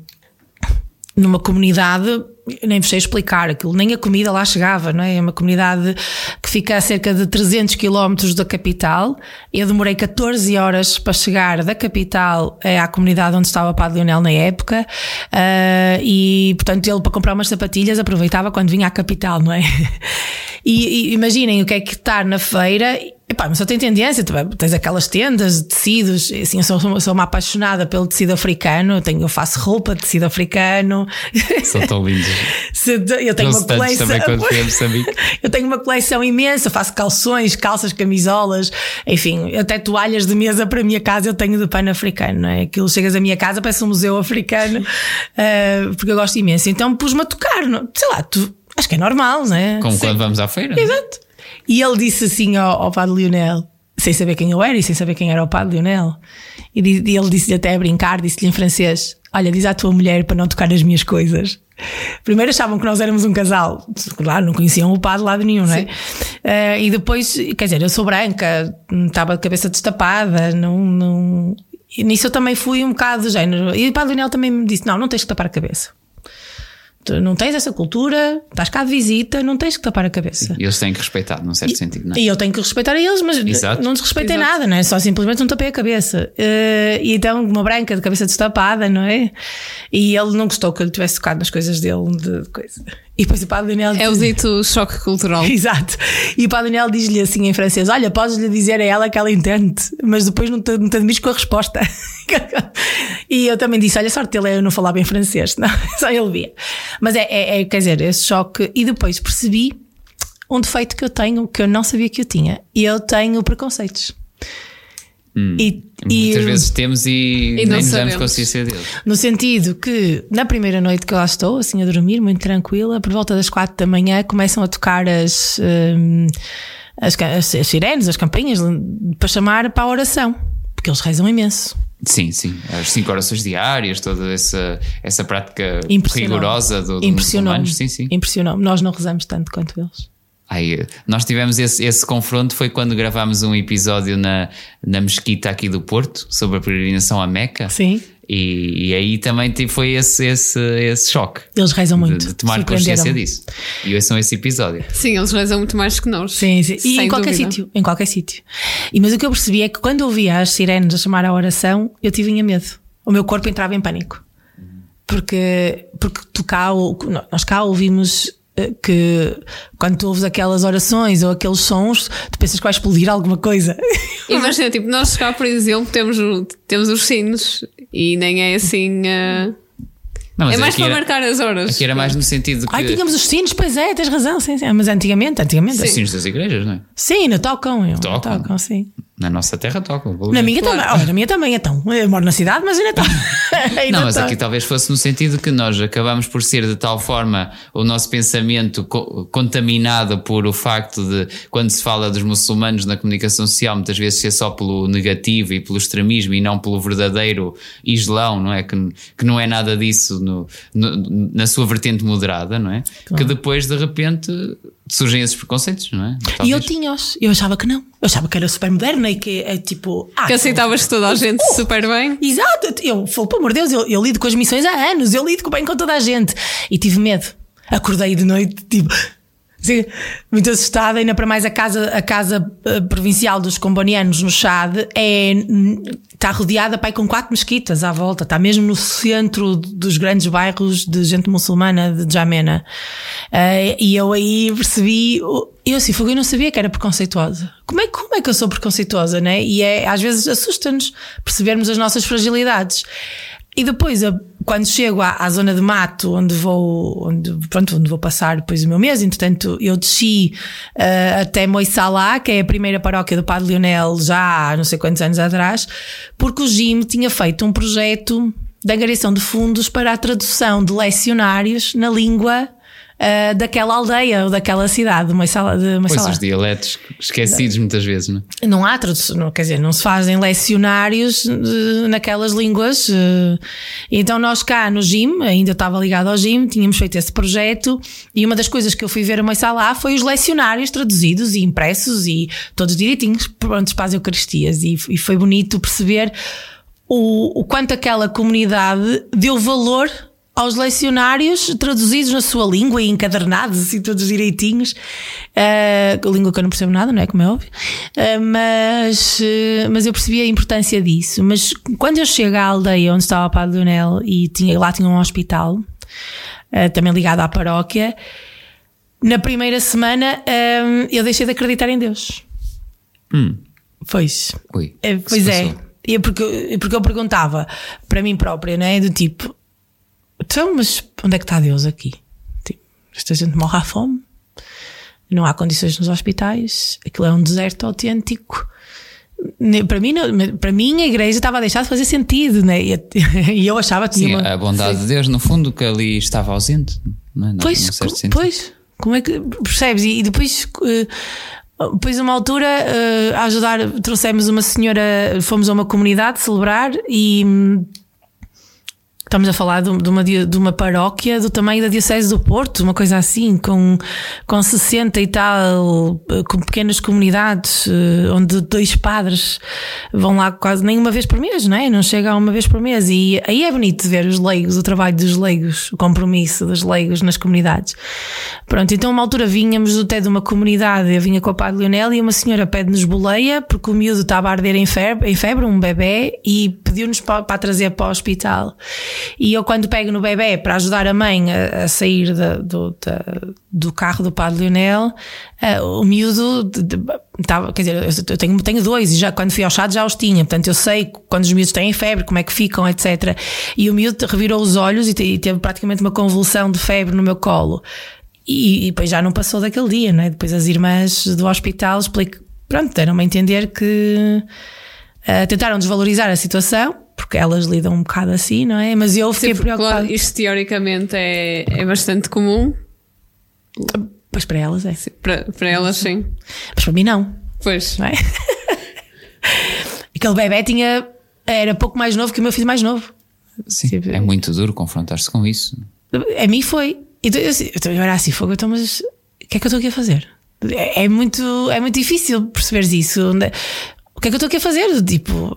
numa comunidade, nem vos sei explicar aquilo, nem a comida lá chegava, não é? É uma comunidade que fica a cerca de 300 quilómetros da capital. Eu demorei 14 horas para chegar da capital à comunidade onde estava o Padre Leonel na época, uh, e portanto ele para comprar umas sapatilhas aproveitava quando vinha à capital, não é? E, e imaginem o que é que estar na feira Epá, mas só tem tendência, tens aquelas tendas de tecidos, assim, eu sou, sou uma apaixonada pelo tecido africano, eu, tenho, eu faço roupa de tecido africano. São tão lindos. eu tenho uma coleção. eu tenho uma coleção imensa, faço calções, calças, camisolas, enfim, até toalhas de mesa para a minha casa eu tenho de pano africano, não é? Aquilo chegas à minha casa, parece um museu africano, uh, porque eu gosto imenso. Então pus-me a tocar, não? sei lá, tu, acho que é normal, não é? Como Sim. quando vamos à feira. Exato. E ele disse assim ao, ao padre Lionel, sem saber quem eu era e sem saber quem era o padre Lionel. E, e ele disse-lhe até a brincar, disse-lhe em francês: Olha, diz à tua mulher para não tocar as minhas coisas. Primeiro achavam que nós éramos um casal, claro, não conheciam o padre lado nenhum, não é? Uh, e depois, quer dizer, eu sou branca, estava de cabeça destapada, não, não. nisso eu também fui um bocado do género. E o padre Lionel também me disse: Não, não tens que tapar a cabeça. Tu não tens essa cultura, estás cá de visita, não tens que tapar a cabeça. E eles têm que respeitar, num certo e, sentido, não é? E eu tenho que respeitar a eles, mas Exato. não desrespeitei Exato. nada, não é? Só simplesmente não tapei a cabeça. Uh, e então, uma branca de cabeça destapada, não é? E ele não gostou que eu lhe tivesse tocado nas coisas dele, de coisa. E depois o Padre Daniel. É o dito choque cultural. Exato. E o Padre Daniel diz-lhe assim em francês: Olha, podes-lhe dizer a ela que ela entende, mas depois não te, não te admires com a resposta. e eu também disse: Olha, sorte dele é eu não falar bem francês, não, só ele via. Mas é, é, é, quer dizer, esse choque. E depois percebi um defeito que eu tenho que eu não sabia que eu tinha. E eu tenho preconceitos. Hum. E, Muitas e, vezes temos e, e nem nos damos consciência deles. No sentido que, na primeira noite que lá estou, assim a dormir, muito tranquila, por volta das quatro da manhã, começam a tocar as, um, as, as, as sirenes, as campainhas, para chamar para a oração, porque eles rezam imenso. Sim, sim. As cinco orações diárias, toda essa, essa prática rigorosa do, do Impressionou-me. Sim, sim. Impressionou-me. Nós não rezamos tanto quanto eles. Ai, nós tivemos esse, esse confronto foi quando gravámos um episódio na, na mesquita aqui do Porto sobre a peregrinação a Meca. Sim. E, e, aí também foi esse, esse, esse choque. Eles rezam muito. De, de tomar consciência disso. E são esse episódio. Sim, eles rezam muito mais que nós. Sim, sim. E em qualquer sítio. Em qualquer sítio. E, mas o que eu percebi é que quando eu ouvia as sirenes a chamar à oração, eu tive medo. O meu corpo entrava em pânico. Porque, porque tu cá, nós cá ouvimos que quando tu ouves aquelas orações ou aqueles sons, tu pensas que vai explodir alguma coisa. Imagina, tipo, nós cá, por exemplo, temos, temos os sinos e nem é assim. Uh... Não, é mais para era, marcar as horas. Aqui era mais no sentido que. Ai, tínhamos os sinos, pois é, tens razão, sim, sim. Mas antigamente, antigamente. Os sinos das igrejas, não é? Sim, não tocam. Eu, tocam. tocam sim. Na nossa terra toca. Na minha Claro. também. Olha, na minha também, então. Eu moro na cidade, mas ainda está. Ainda Não, mas tá. aqui talvez fosse no sentido que nós acabamos por ser de tal forma o nosso pensamento co- contaminado por o facto de, quando se fala dos muçulmanos na comunicação social, muitas vezes ser só pelo negativo e pelo extremismo e não pelo verdadeiro islão, não é? Que, que não é nada disso no- no- na sua vertente moderada, não é? Que depois, de repente, surgem esses preconceitos, não é? E eu Talvez. tinha-os. Eu achava que não. Eu achava que era super moderna e que é tipo. Ah, Que aceitavas toda a gente super bem. Exato, eu falo, pelo amor de Deus, eu, eu lido com as missões há anos, eu lido bem com toda a gente. E tive medo. Acordei de noite, tipo, muito assustada, ainda para mais a casa, a casa eh, provincial dos combonianos no Chad é, está rodeada pai, com quatro mesquitas à volta, está mesmo no centro dos grandes bairros de gente muçulmana de Jamena. Eh, e eu aí percebi, eu assim, eu não sabia que era preconceituosa. Como é, como é que eu sou preconceituosa, né? E é, às vezes assusta-nos percebermos as nossas fragilidades. E depois, quando chego à, à zona de mato, onde vou, onde, pronto, onde vou passar depois o meu mês, entretanto, eu desci eh, até Moissalá, que é a primeira paróquia do Padre Leonel, já há não sei quantos anos atrás, porque o Jim tinha feito um projeto de angariação de fundos para a tradução de lecionários na língua eh, daquela aldeia ou daquela cidade, de Moissalá. De Pois Moissalá. os dialetos esquecidos muitas vezes, não é? Não há tradução, quer dizer, não se fazem lecionários eh, naquelas línguas. eh. Então, nós cá no GIM, ainda estava ligado ao GIM, tínhamos feito esse projeto e uma das coisas que eu fui ver a Moisés lá foi os lecionários traduzidos e impressos e todos direitinhos prontos para as Eucaristias. E, e foi bonito perceber o, o quanto aquela comunidade deu valor aos lecionários traduzidos na sua língua e encadernados assim todos direitinhos. Eh, língua que eu não percebo nada, não é? Como é óbvio. Eh, mas, eh, mas eu percebi a importância disso. Mas quando eu chego à aldeia onde estava o Padre Leonel e tinha, lá tinha um hospital eh, também ligado à paróquia na primeira semana eu deixei de acreditar em Deus. Hum. pois. Ui, é, pois é. E porque, porque eu perguntava para mim própria, não é? Do tipo, então, mas onde é que está Deus aqui? Tipo, esta gente morre à fome, não há condições nos hospitais, aquilo é um deserto autêntico. Para mim, para mim, a igreja estava a deixar de fazer sentido, né? E, eu achava que Sim, tinha uma. a bondade de Deus, no fundo, que ali estava ausente, não é? Não, Pois, pois, como é que percebes? E, e depois, eh, depois uma altura, eh, a ajudar, trouxemos uma senhora, fomos a uma comunidade celebrar e estamos a falar de, uma, de uma paróquia do tamanho da Diocese do Porto, uma coisa assim, com, com 60 e tal, eh, com pequenas comunidades, eh, onde dois padres vão lá quase nem uma vez por mês, não é? Não chega a uma vez por mês. E aí é bonito ver os leigos, o trabalho dos leigos, o compromisso dos leigos nas comunidades. Pronto, então uma altura vinhamos até de uma comunidade, eu vinha com o padre Leonel e uma senhora pede-nos boleia, porque o miúdo estava a arder em febre, em febre um bebê, e pediu-nos para, para trazer para o hospital. E eu, quando pego no bebê para ajudar a mãe a, a sair do, da- do carro do padre Leonel, eh, o miúdo de- de- estava, quer dizer, eu tenho, tenho dois e já quando fui ao chá já os tinha, portanto eu sei quando os miúdos têm febre, como é que ficam, etc. E o miúdo revirou os olhos e, te- teve praticamente uma convulsão de febre no meu colo. E, e depois já não passou daquele dia, não é? Depois as irmãs do hospital explicam, pronto, deram-me a entender que eh, tentaram desvalorizar a situação, porque elas lidam um bocado assim, não é? Mas eu fiquei Sim, porque, preocupada. claro, isto teoricamente é, é bastante comum. Pois para elas é. Sim, Para, para elas, sim. Mas para mim não, Pois. não é? Aquele bebê tinha. Era pouco mais novo que o meu filho mais novo. Sim, Sim. é muito duro confrontar-se com isso. A mim foi. Então eu, assim, eu estou a olhar assim, fogo, então, mas o que é que eu estou aqui a fazer? É, é muito, é muito difícil perceberes isso. Onde- O que é que eu estou aqui a fazer? Tipo.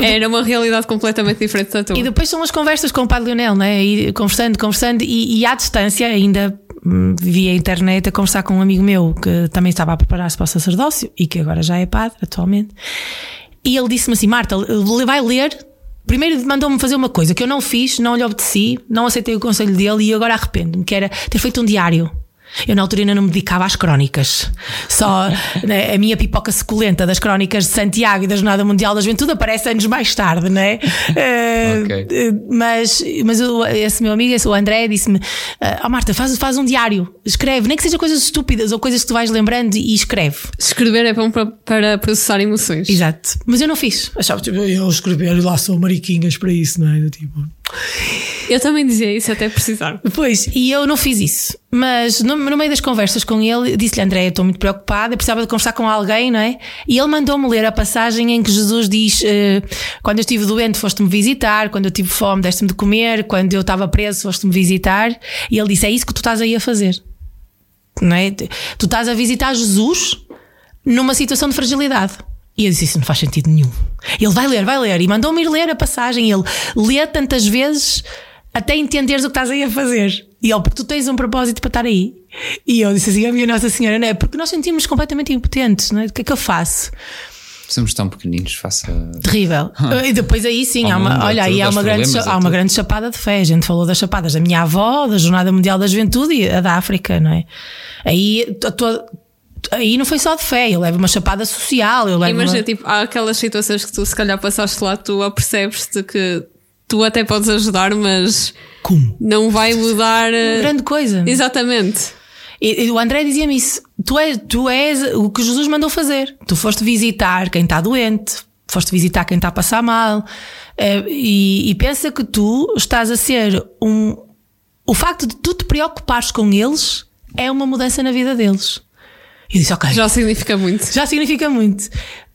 Era uma realidade completamente diferente da tua. E depois são as conversas com o Padre Leonel, né? E conversando, conversando, e, e à distância, ainda hum, via internet, a conversar com um amigo meu que também estava a preparar-se para o sacerdócio e que agora já é padre atualmente. E ele disse-me assim: Marta, vai ler. Primeiro mandou-me fazer uma coisa que eu não fiz, não lhe obedeci, não aceitei o conselho dele e agora arrependo-me, que era ter feito um diário. Eu na altura ainda não me dedicava às crónicas. Só né, a minha pipoca suculenta das crónicas de Santiago e da Jornada Mundial da Juventude aparece anos mais tarde, né? Uh, Ok. uh, mas mas o- esse meu amigo, esse, o André, disse-me: Ah Marta, faz, faz um diário, escreve, nem que seja coisas estúpidas ou coisas que tu vais lembrando e escreve. Escrever é bom para, para processar emoções. Exato. Mas eu não fiz. Achava, tipo, eu escrever lá sou mariquinhas para isso, não é? Do Tipo. Eu também dizia isso até precisar. Pois, e eu não fiz isso. Mas no, no meio das conversas com ele, disse-lhe, André, eu estou muito preocupada, precisava de conversar com alguém, não é? E ele mandou-me ler a passagem em que Jesus diz: eh, Quando eu estive doente, foste-me visitar, quando eu tive fome, deste-me de comer, quando eu estava preso, foste-me visitar. E ele disse: É isso que tu estás aí a fazer. Não é? Tu estás a visitar Jesus numa situação de fragilidade. E eu disse: Isso não faz sentido nenhum. Ele vai ler, vai ler. E mandou-me ir ler a passagem. Ele lê tantas vezes até entenderes o que estás aí a fazer. E ele, porque tu tens um propósito para estar aí. E eu disse assim: A minha Nossa Senhora, não é? Porque nós sentimos completamente impotentes, não é? O que é que eu faço? Somos tão pequeninos, faça. Terrível. E depois aí sim, há uma, olha, aí há uma, grande, há uma grande chapada de fé. A gente falou das chapadas da minha avó, da Jornada Mundial da Juventude e a da África, não é? Aí, a tua- aí não foi só de fé, eu levo uma chapada social, eu levo Imagina, uma... tipo, há aquelas situações que tu se calhar passaste lá, tu apercebes-te que tu até podes ajudar, mas Como? não vai mudar. eh, Grande coisa. Exatamente. E, e o André dizia-me isso. Tu és, tu és o que Jesus mandou fazer. Tu foste visitar quem está doente, foste visitar quem está a passar mal, eh, e, e pensa que tu estás a ser um. O facto de tu te preocupares com eles é uma mudança na vida deles. E eu disse, ok. Já significa muito. Já significa muito.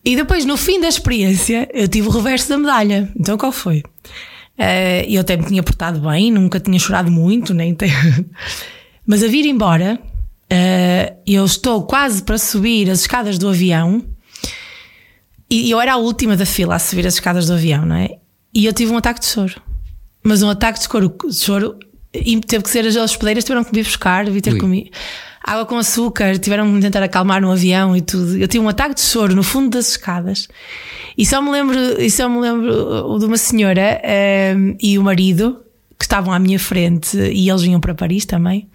E depois, no fim da experiência, eu tive o reverso da medalha. Então, qual foi? Eh, eu até me tinha portado bem, nunca tinha chorado muito, nem te... Mas a vir embora, eh, eu estou quase para subir as escadas do avião e eu era a última da fila a subir as escadas do avião, não é? E eu tive um ataque de choro. Mas um ataque de choro, de choro e teve que ser as hospedeiras tiveram que me buscar, vir ter comigo. Água com açúcar, tiveram que me tentar acalmar no avião e tudo. Eu tive um ataque de choro no fundo das escadas. E só me lembro, e só me lembro de uma senhora um, e o marido que estavam à minha frente e eles vinham para Paris também.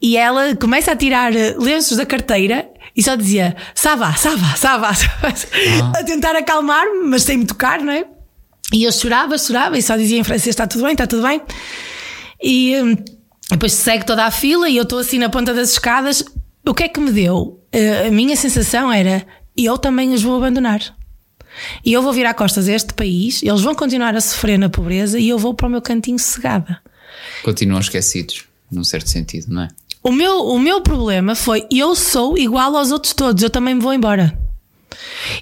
E ela começa a tirar lenços da carteira e só dizia Sava, Sava, Sava, a tentar acalmar-me, mas sem me tocar, não é? E eu chorava, chorava e só dizia em francês: está tudo bem, está tudo bem. E hum, depois segue toda a fila e eu estou assim na ponta das escadas. O que é que me deu? Eh, a minha sensação era: eu também os vou abandonar. E eu vou virar costas a este país, eles vão continuar a sofrer na pobreza e eu vou para o meu cantinho sossegada. Continuam esquecidos, num certo sentido, não é? O meu, o meu problema foi: eu sou igual aos outros todos, eu também me vou embora.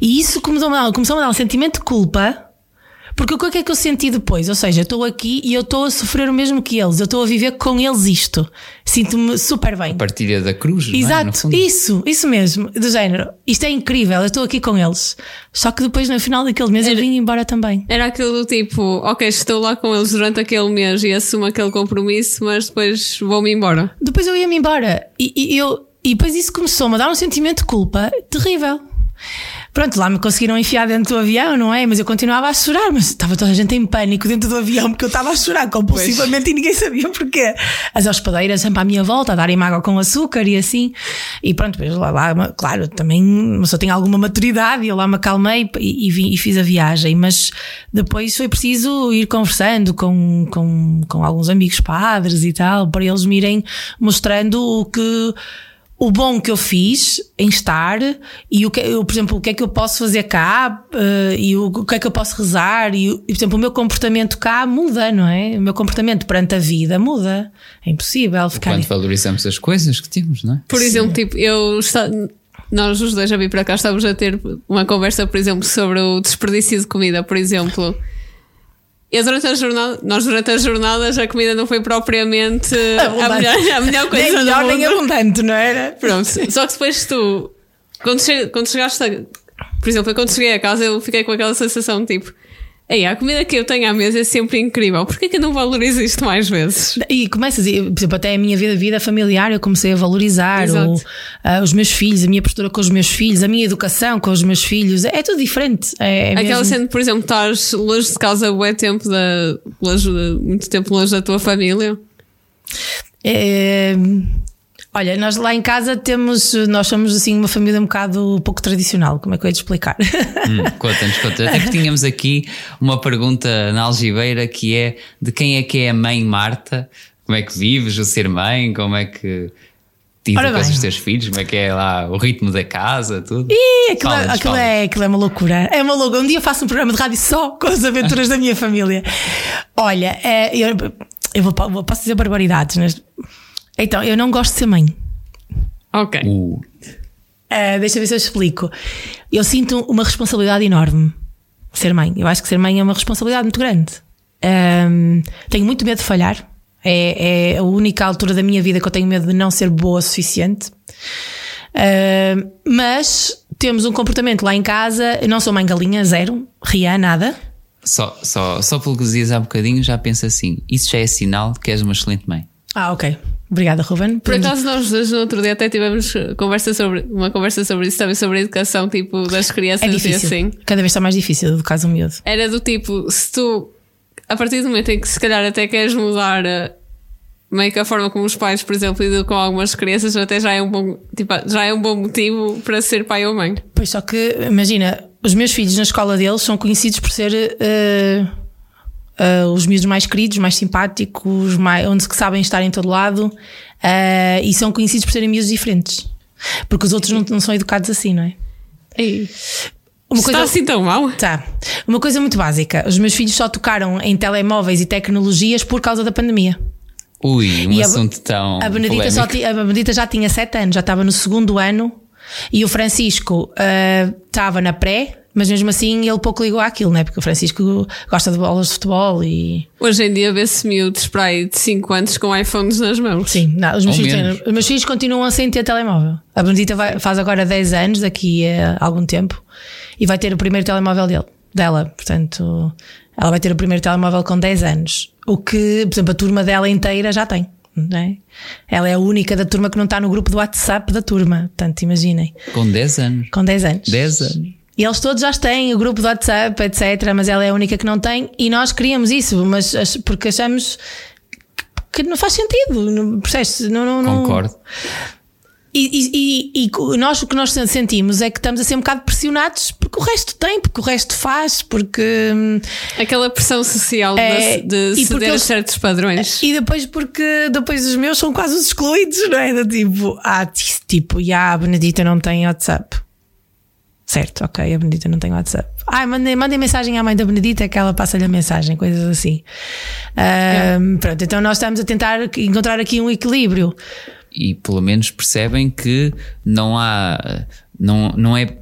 E isso começou a me dar, começou a me dar um sentimento de culpa. Porque o que é que eu senti depois? Ou seja, eu estou aqui e eu estou a sofrer o mesmo que eles, eu estou a viver com eles isto. Sinto-me super bem. Partilha da cruz, não é? Exato, fundo. isso, isso mesmo, do género. Isto é incrível, eu estou aqui com eles. Só que depois, no final daquele mês, eu vim embora também. Era aquilo do tipo, ok, estou lá com eles durante aquele mês e assumo aquele compromisso, mas depois vou-me embora. Depois eu ia-me embora e, e eu, e depois isso começou-me a dar um sentimento de culpa terrível. Pronto, lá me conseguiram enfiar dentro do avião, não é? Mas eu continuava a chorar, mas estava toda a gente em pânico dentro do avião porque eu estava a chorar compulsivamente e ninguém sabia porquê. As hospadeiras sempre à minha volta, a darem água com açúcar e assim. E pronto, depois lá, lá claro, também mas eu tenho alguma maturidade e eu lá me acalmei e, e, vi- e fiz a viagem, mas depois foi preciso ir conversando com, com, com alguns amigos padres e tal, para eles me irem mostrando o que o bom que eu fiz em estar e o que eu, por exemplo, o que é que eu posso fazer cá eh, e o, o que é que eu posso rezar e, o- e, por exemplo, o meu comportamento cá muda, não é? O meu comportamento perante a vida muda. É impossível ficar. Quando valorizamos as coisas que temos, não é? Por exemplo, tipo, eu está- nós os dois já vi para cá, estávamos a ter uma conversa, por exemplo, sobre o desperdício de comida, por exemplo. Eu durante a jornada, nós durante as jornadas a comida não foi propriamente a Abundante. melhor, a melhor coisa nem do melhor nem mundo. abundante, não era? Pronto, só que depois tu, quando, che quando chegaste, a, por exemplo, quando cheguei a casa, eu fiquei com aquela sensação tipo, Ei, a comida que eu tenho à mesa é sempre incrível, porquê que eu não valorizo isto mais vezes? E começas, e, por exemplo, até a minha vida, vida familiar, eu comecei a valorizar o- ah, os meus filhos, a minha postura com os meus filhos, a minha educação com os meus filhos. É, tudo diferente. É, é Aquela mesmo- cena, por exemplo, estás longe de casa bué tempo da, longe muito tempo longe da tua família. É, Olha, nós lá em casa temos, nós somos assim uma família um bocado pouco tradicional, como é que eu ia te explicar? Hum, conta-nos, conta. Até que tínhamos aqui uma pergunta na algibeira que é de quem é que é a mãe Marta? Como é que vives o ser mãe? Como é que te educas os teus filhos? Como é que é lá o ritmo da casa? Tudo? Ih, aquilo, Fala-nos, aquilo é, aquilo é uma loucura. É uma loucura. Um dia faço um programa de rádio só com as aventuras da minha família. Olha, é, eu, eu vou, vou- posso dizer barbaridades, mas. Então, eu não gosto de ser mãe. Ok. Uh, Uh, deixa eu ver se eu explico. Eu sinto uma responsabilidade enorme ser mãe. Eu acho que ser mãe é uma responsabilidade muito grande. Um, tenho muito medo de falhar. É, é a única altura da minha vida que eu tenho medo de não ser boa o suficiente. Uh, mas temos um comportamento lá em casa. Eu não sou mãe galinha, zero, ria, nada. só, só, só pelo que dizias há bocadinho já penso assim: isso já é sinal de que és uma excelente mãe. Ah, ok. Obrigada, Ruben. Por acaso nós dois no outro dia até tivemos conversa sobre, uma conversa sobre isso também, sobre a educação tipo das é crianças e difícil. assim. Cada vez está mais difícil educar um miúdo. Era do tipo, se tu a partir do momento em que se calhar até queres mudar eh, meio que a forma como os pais, por exemplo, lidam com algumas crianças, até já é um bom, tipo, já é um bom motivo para ser pai ou mãe. Pois só que, imagina, os meus filhos na escola deles são conhecidos por ser eh, eh, os miúdos mais queridos, mais simpáticos, mais, onde se sabem estar em todo lado eh, e são conhecidos por serem miúdos diferentes. Porque os outros não, não são educados assim, não é? Ei, Uma está assim tão mal? Tá. Uma coisa muito básica: os meus filhos só tocaram em telemóveis e tecnologias por causa da pandemia. Ui, um E a- assunto tão. A Benedita, só a Benedita já tinha 7 anos, já estava no segundo ano e o Francisco ah, estava na pré, mas mesmo assim ele pouco ligou àquilo, né? Porque o Francisco gosta de bolas de futebol e. Hoje em dia vê-se miúdos para aí de 5 anos com iPhones nas mãos. Sim, não, os, meus filhos, menos. os meus filhos continuam sem ter telemóvel. A Benedita vai- faz agora 10 anos, daqui a algum tempo, e vai ter o primeiro telemóvel dele, dela. Portanto, ela vai ter o primeiro telemóvel com 10 anos. O que, por exemplo, a turma dela inteira já tem. Não é? Ela é a única da turma que não está no grupo do WhatsApp da turma. Portanto, imaginem, Com 10 anos. com 10 anos. 10 anos. E eles todos já têm o grupo do WhatsApp, etc. Mas ela é a única que não tem. E nós queríamos isso, mas porque achamos que não faz sentido. Não, percebes? Não, não, não- Concordo. E, e- e- nós o que nós sentimos é que estamos a ser um bocado pressionados porque o resto tem, porque o resto faz, porque. hum, Aquela pressão social É, de, e ceder a certos padrões. E depois porque depois os meus são quase os excluídos, não é? Do tipo, ah, tipo, já a Benedita não tem WhatsApp. Certo, ok, a Benedita não tem WhatsApp. Ah, mandem, mandem mensagem à mãe da Benedita que ela passa-lhe a mensagem, coisas assim. Ahm, Pronto, então nós estamos a tentar encontrar aqui um equilíbrio. E pelo menos percebem que não há. Não, não é.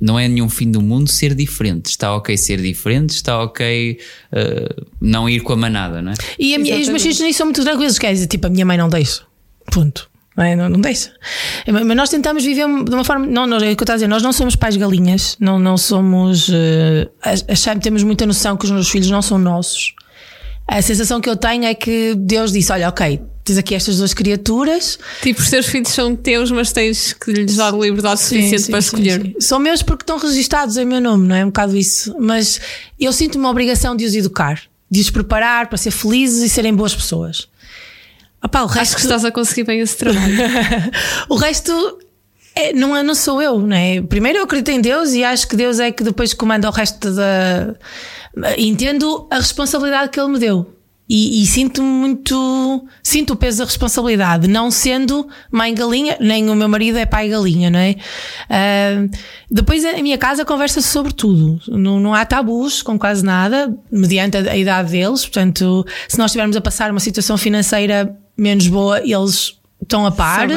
Não é nenhum fim do mundo ser diferente. Está ok ser diferente, está ok eh, não ir com a manada, não é? E, a minha- e os meus filhos nem são muito tranquilos, quer dizer, tipo, a minha mãe não deixa. Ponto. Não, é? não, não deixa. Mas nós tentamos viver de uma forma. Não, não, é o que eu estou a dizer, nós não somos pais galinhas, não, não somos. Uh, achamos, temos muita noção que os nossos filhos não são nossos. A sensação que eu tenho é que Deus disse: olha, ok, tens aqui estas duas criaturas. Tipo, os teus filhos são teus, mas tens que lhes dar liberdade suficiente Sim, para sim, escolher. São meus porque estão registados em meu nome, não é? Um bocado isso. Mas eu sinto uma obrigação de os educar, de os preparar para ser felizes e serem boas pessoas. Opá, o Acho resto, que estás a conseguir bem esse trabalho. o resto é, não, é, não sou eu, não é? Primeiro eu acredito em Deus e acho que Deus é que depois comanda o resto da. Entendo a responsabilidade que Ele me deu. E, e sinto muito. Sinto o peso da responsabilidade, não sendo mãe galinha, nem o meu marido é pai galinha, não é? Ah, depois a minha casa conversa-se sobre tudo. Não, não há tabus com quase nada, mediante a, a idade deles. Portanto, se nós estivermos a passar uma situação financeira menos boa, eles estão a par.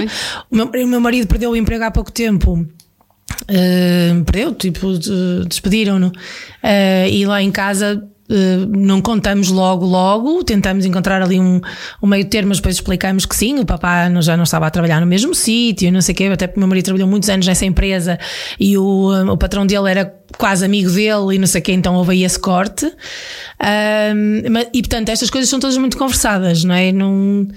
O meu, o meu marido perdeu o emprego há pouco tempo. Uh, perdeu, tipo, de- despediram-no. Uh, e lá em casa uh, não contamos logo, logo. Tentamos encontrar ali um, um meio termo, mas depois explicamos que sim, o papá não- já não estava a trabalhar no mesmo sítio, não sei o quê. Até porque o meu marido trabalhou muitos anos nessa empresa e o, uh, o patrão dele era quase amigo dele e não sei o quê, então houve aí esse corte. Um, mas- e portanto, estas coisas são todas muito conversadas, não é? Não.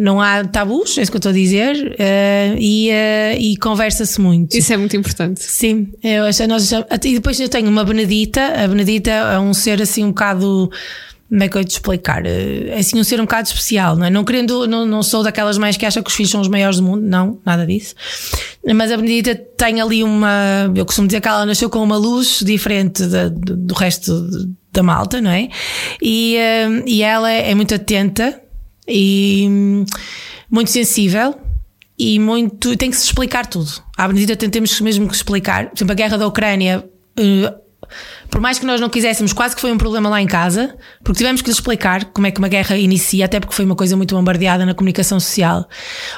Não há tabus, é isso que eu estou a dizer, eh, e, eh, e conversa-se muito. Isso é muito importante. Sim, eu acho, nós achamos- e depois eu tenho uma Benedita. A Benedita é um ser assim um bocado como é que eu te explicar? É assim, um ser um bocado especial, não é? Não querendo, não, não sou daquelas mães que acham que os filhos são os maiores do mundo, não, nada disso. Mas a Benedita tem ali uma, eu costumo dizer que ela nasceu com uma luz diferente da, do, do resto da malta, não é? E, eh, e ela é muito atenta e hum, muito sensível e muito, tem que se explicar tudo. À Benedita temos mesmo que explicar. Por exemplo, a guerra da Ucrânia, eh, por mais que nós não quiséssemos, quase que foi um problema lá em casa, porque tivemos que lhe explicar como é que uma guerra inicia, até porque foi uma coisa muito bombardeada na comunicação social.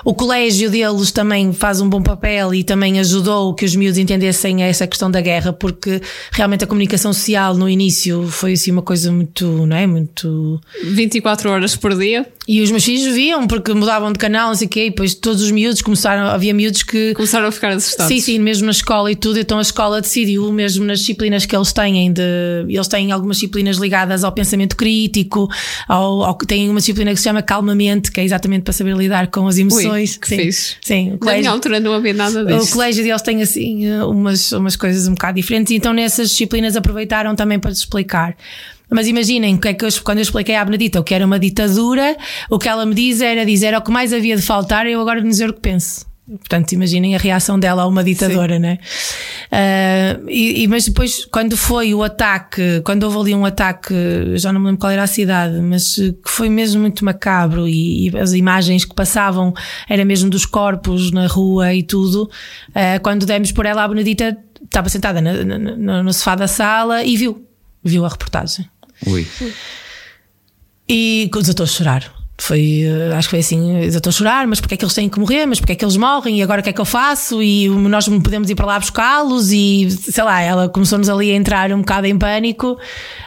O colégio deles também faz um bom papel e também ajudou que os miúdos entendessem essa questão da guerra, porque realmente a comunicação social no início foi assim uma coisa muito, não é? Muito. 24 horas por dia. E os meus filhos viam, porque mudavam de canal, não sei o quê, e depois todos os miúdos começaram, havia miúdos que. Começaram a ficar assustados. Sim, sim, mesmo na escola e tudo, então a escola decidiu, mesmo nas disciplinas que eles têm, de, eles têm algumas disciplinas ligadas ao pensamento crítico, ao, ao têm uma disciplina que se chama calmamente, que é exatamente para saber lidar com as emoções. Ui, que sim, fixe. sim. O Na colégio, minha altura não havia nada o disso. colégio deles tem assim umas, umas coisas um bocado diferentes, e então nessas disciplinas aproveitaram também para explicar. Mas imaginem que é que eu, quando eu expliquei à Benedita o que era uma ditadura, o que ela me diz era dizer o que mais havia de faltar, eu agora dizer o que penso. Portanto, imaginem a reação dela a uma ditadora, né? Ah, e, e- mas depois, quando foi o ataque, quando houve ali um ataque, já não me lembro qual era a cidade, mas que foi mesmo muito macabro e, e as imagens que passavam era mesmo dos corpos na rua e tudo. ah, quando demos por ela, a Benedita estava sentada na- na- na- no sofá da sala e viu, viu a reportagem. Ui. E desatou a chorar. Foi, eh, acho que foi assim, desatou a chorar, mas porque é que eles têm que morrer, mas porque é que eles morrem e agora o que é que eu faço? E nós podemos ir para lá buscá-los e sei lá, ela começou-nos ali a entrar um bocado em pânico.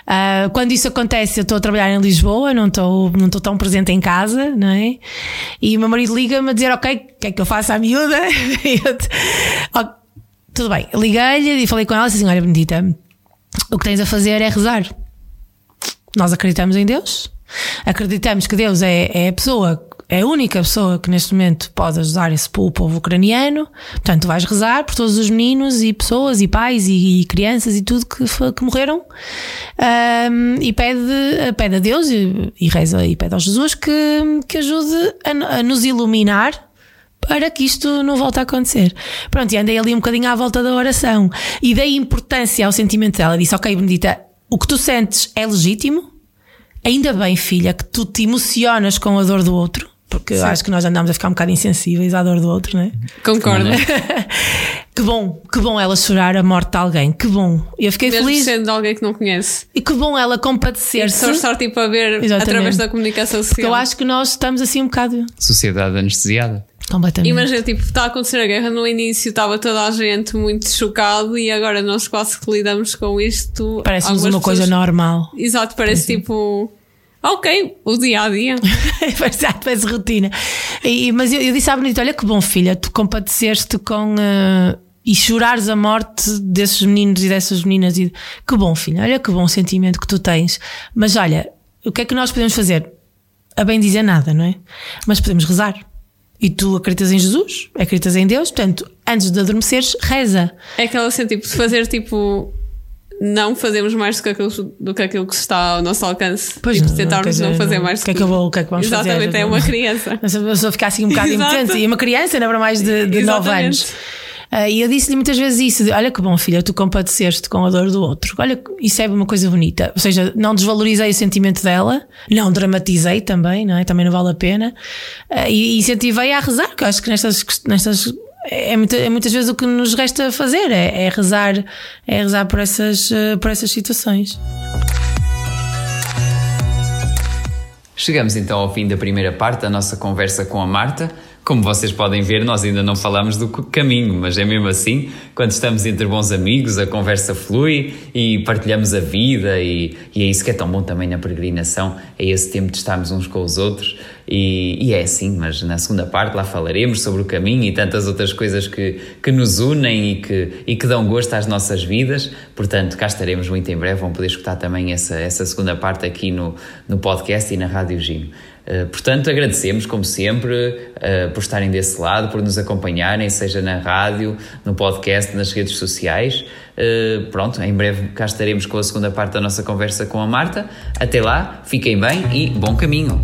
Ah, quando isso acontece, eu estou a trabalhar em Lisboa, não estou, não estou tão presente em casa, não é? E o meu marido liga-me a dizer, ok, o que é que eu faço à miúda? Eu te- "Oh, tudo bem, liguei-lhe e falei com ela assim, olha Benedita, o que tens a fazer é rezar. Nós acreditamos em Deus, acreditamos que Deus é, é a pessoa, é a única pessoa que neste momento pode ajudar esse o povo ucraniano. Portanto, vais rezar por todos os meninos e pessoas e pais e, e crianças e tudo que, que morreram Ahm, e pede, pede a Deus e, e reza e pede ao Jesus que, que ajude a, a nos iluminar para que isto não volte a acontecer. Pronto, e andei ali um bocadinho à volta da oração e dei importância ao sentimento dela. Disse: Ok, Benedita, o que tu sentes é legítimo. Ainda bem, filha, que tu te emocionas com a dor do outro, porque eu acho que nós andamos a ficar um bocado insensíveis à dor do outro, não é? Concordo. que bom, que bom ela chorar a morte de alguém, que bom. Eu fiquei Mesmo feliz sendo de alguém que não conhece. e que bom ela Só compadecer-se. estar tipo a ver Exatamente. através da comunicação Porque eu social. acho que nós estamos assim um bocado Sociedade anestesiada. Completamente. Imagina, tipo, está a acontecer a guerra no início, estava toda a gente muito chocado e agora nós quase que lidamos com isto. Parece-nos uma coisa pessoas- normal. Exato, parece tipo. Ok, o dia a dia. Parece parece rotina. E- mas eu, eu disse à Benedita: Olha que bom, filha, tu compadeceste com. eh, e chorares a morte desses meninos e dessas meninas. E, que bom, filha, olha que bom sentimento que tu tens. Mas olha, o que é que nós podemos fazer? A bem dizer nada, não é? Mas podemos rezar. E tu acreditas em Jesus, acreditas em Deus, portanto, antes de adormeceres, reza. É aquela cena tipo de fazer tipo. Não fazemos mais do que aquilo, do que, aquilo que está ao nosso alcance. Pois tipo, não, tentarmos dizer, não fazer não- mais o que é que eu vou- o que é que vamos fazer? Exatamente, é uma criança. Mas a pessoa fica assim um bocado impotente. E uma criança, não é para mais de, de 9 Exatamente. anos. Ah, e eu disse-lhe muitas vezes isso: de, olha que bom, filha, tu compadeceste com a dor do outro. Olha, isso é uma coisa bonita. Ou seja, não desvalorizei o sentimento dela, não dramatizei também, não é? Também não vale a pena. Ah, e incentivei a rezar, que eu acho que nestas. nestas é, muita- é muitas vezes o que nos resta fazer, é, é rezar, é rezar por essas, ah, por essas situações. Chegamos então ao fim da primeira parte da nossa conversa com a Marta. Como vocês podem ver, nós ainda não falamos do caminho, mas é mesmo assim, quando estamos entre bons amigos, a conversa flui e partilhamos a vida, e, e é isso que é tão bom também na peregrinação, é esse tempo de estarmos uns com os outros. E, e é assim, mas na segunda parte lá falaremos sobre o caminho e tantas outras coisas que, que nos unem e que, e que dão gosto às nossas vidas. Portanto, cá estaremos muito em breve, vão poder escutar também essa, essa segunda parte aqui no, no podcast e na Rádio Gino. Uh, portanto, agradecemos, como sempre, uh, por estarem desse lado, por nos acompanharem, seja na rádio, no podcast, nas redes sociais. Uh, pronto, em breve cá estaremos com a segunda parte da nossa conversa com a Marta. Até lá, fiquem bem e bom caminho!